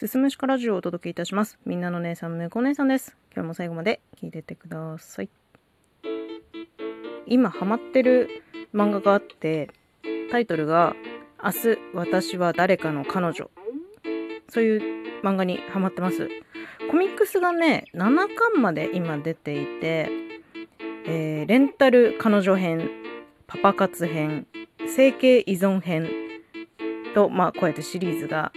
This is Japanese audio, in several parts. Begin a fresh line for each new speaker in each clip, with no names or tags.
すすむしかラジオをお届けいたします。みんなの姉さん、むこ姉さんです。今日も最後まで聞いてってください。今ハマってる漫画があって、タイトルが、明日私は誰かの彼女。そういう漫画にハマってます。コミックスがね、7巻まで今出ていて、えーレンタル彼女編、パパ活編、整形依存編と、まあこうやってシリーズが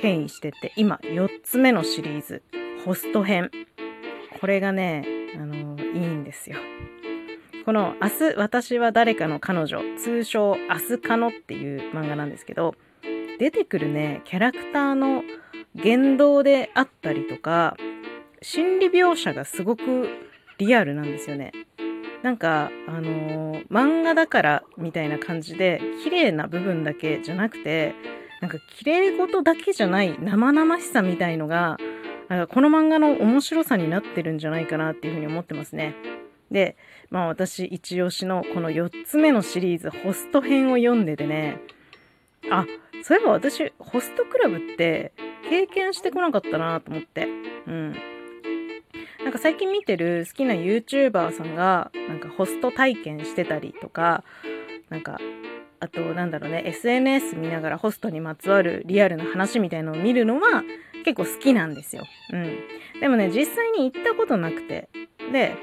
変異してて、今4つ目のシリーズ、ホスト編。これがね、あのいいんですよ。この明日私は誰かの彼女、通称明日かのっていう漫画なんですけど、出てくるね、キャラクターの言動であったりとか、心理描写がすごくリアルなんですよね。なんか、あのー漫画だからみたいな感じで、綺麗な部分だけじゃなくて、なんか綺麗事だけじゃない生々しさみたいのが、なんかこの漫画の面白さになってるんじゃないかなっていうふうに思ってますね。で、まあ私一押しのこの4つ目のシリーズ、ホスト編を読んでてね、あ、そういえば私、ホストクラブって経験してこなかったなと思って。うん。なんか最近見てる好きな YouTuber さんが、なんかホスト体験してたりとか、なんか、あとなんだろうね、SNS 見ながらホストにまつわるリアルな話みたいのを見るのは結構好きなんですよ。うん。でもね、実際に行ったことなくて。で、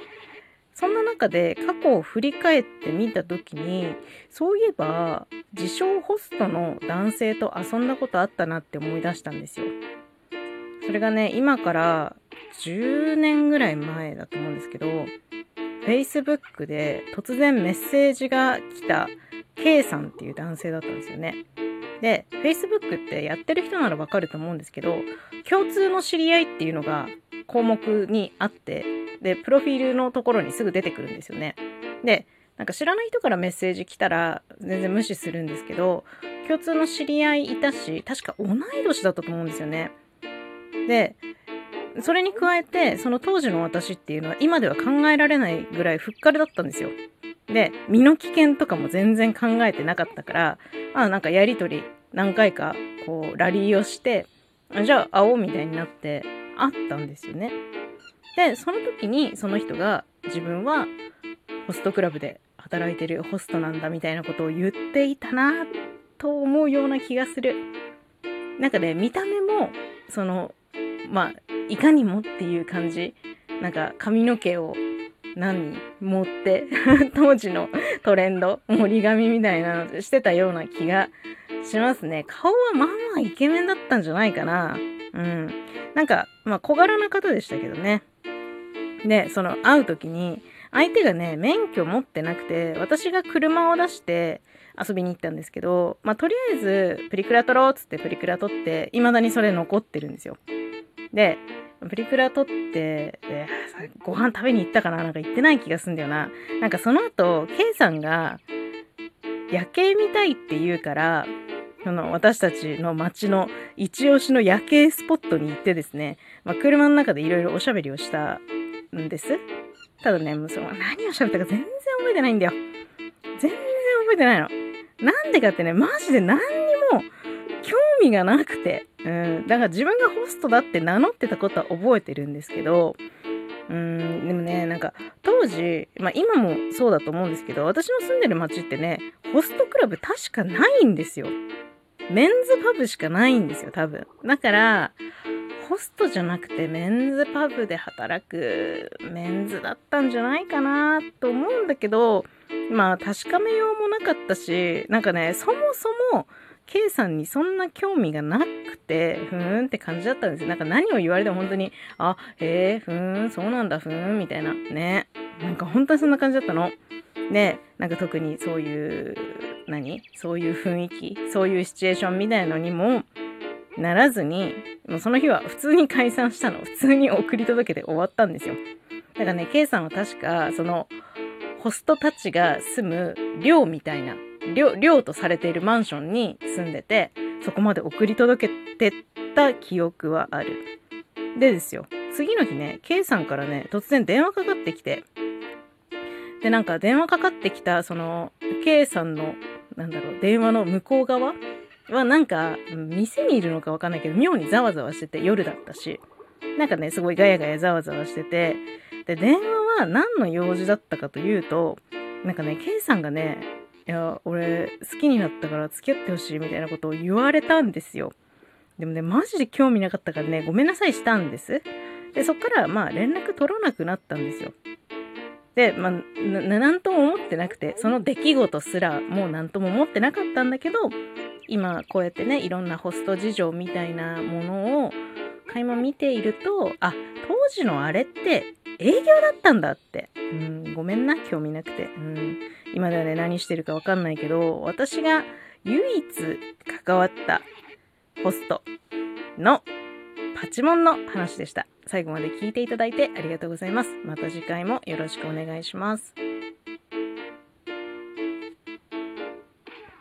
そんな中で過去を振り返ってみた時に、そういえば、自称ホストの男性と遊んだことあったなって思い出したんですよ。それがね、今から10年ぐらい前だと思うんですけど、Facebook で突然メッセージが来た K さんっていう男性だったんですよね。で、Facebook ってやってる人ならわかると思うんですけど、共通の知り合いっていうのが項目にあって、で、プロフィールのところにすぐ出てくるんですよね。で、なんか知らない人からメッセージ来たら全然無視するんですけど、共通の知り合いいたし、確か同い年だったと思うんですよね。で、それに加えて、その当時の私っていうのは今では考えられないぐらいふっかるだったんですよ。で、身の危険とかも全然考えてなかったから、まあなんかやりとり何回かこうラリーをして、あじゃあ会おうみたいになって会ったんですよね。で、その時にその人が自分はホストクラブで働いてるホストなんだみたいなことを言っていたなと思うような気がする。なんかね、見た目も、その、まあ、いかにもっていう感じ。なんか髪の毛を何持って、当時のトレンド、盛り髪みたいなのしてたような気がしますね。顔はまあまあイケメンだったんじゃないかな。うん。なんか、まあ小柄な方でしたけどね。で、その会う時に、相手がね、免許持ってなくて、私が車を出して遊びに行ったんですけど、まあとりあえずプリクラ撮ろうっつってプリクラ撮って、未だにそれ残ってるんですよ。で、プリクラ撮って、でご飯食べに行ったかななんか行ってない気がすんだよな。なんかその後、K さんが夜景見たいって言うから、その私たちの街の一押しの夜景スポットに行ってですね、まあ、車の中でいろいろおしゃべりをしたんです。ただね、もうその何をしゃべったか全然覚えてないんだよ。全然覚えてないの。なんでかってね、マジで何にも味がなくて。うん。だから自分がホストだって名乗ってたことは覚えてるんですけど、うん、でもね、なんか当時、まあ今もそうだと思うんですけど、私の住んでる街ってね、ホストクラブ確かないんですよ。メンズパブしかないんですよ、多分。だから、ホストじゃなくてメンズパブで働くメンズだったんじゃないかなと思うんだけど、まあ確かめようもなかったし、なんかね、そもそも K さんにそんな興味がなくて、ふーんって感じだったんですよ。なんか何を言われても本当に、あ、へえ、ふーん、そうなんだ、ふーん、みたいな。ね。なんか本当にそんな感じだったの。で、なんか特にそういう、何？そういう雰囲気、そういうシチュエーションみたいのにもならずに、もうその日は普通に解散したの。普通に送り届けて終わったんですよ。だからね、K さんは確か、その、ホストたちが住む寮みたいな、寮、寮とされているマンションに住んでて、そこまで送り届けてた記憶はある。でですよ、次の日ね、K さんからね、突然電話かかってきて、で、なんか電話かかってきた、その、K さんの、なんだろう、電話の向こう側？はなんか、店にいるのかわかんないけど、妙にざわざわしてて夜だったし、なんかね、すごいガヤガヤざわざわしてて、で、電話は何の用事だったかというと、なんかね、ケイさんがね、いや、俺好きになったから付き合ってほしいみたいなことを言われたんですよ。でもね、マジで興味なかったからね、ごめんなさいしたんです。で、そっからまあ連絡取らなくなったんですよ。で、まあ、な、んとも思ってなくて、その出来事すらもうなんとも思ってなかったんだけど、今こうやってね、いろんなホスト事情みたいなものを垣間見ていると、あ、当時のあれって営業だったんだって。うん、ごめんな、興味なくて。うん、今ではね、何してるかわかんないけど、私が唯一関わったホストのパチモンの話でした。最後まで聞いていただいてありがとうございます。また次回もよろしくお願いします。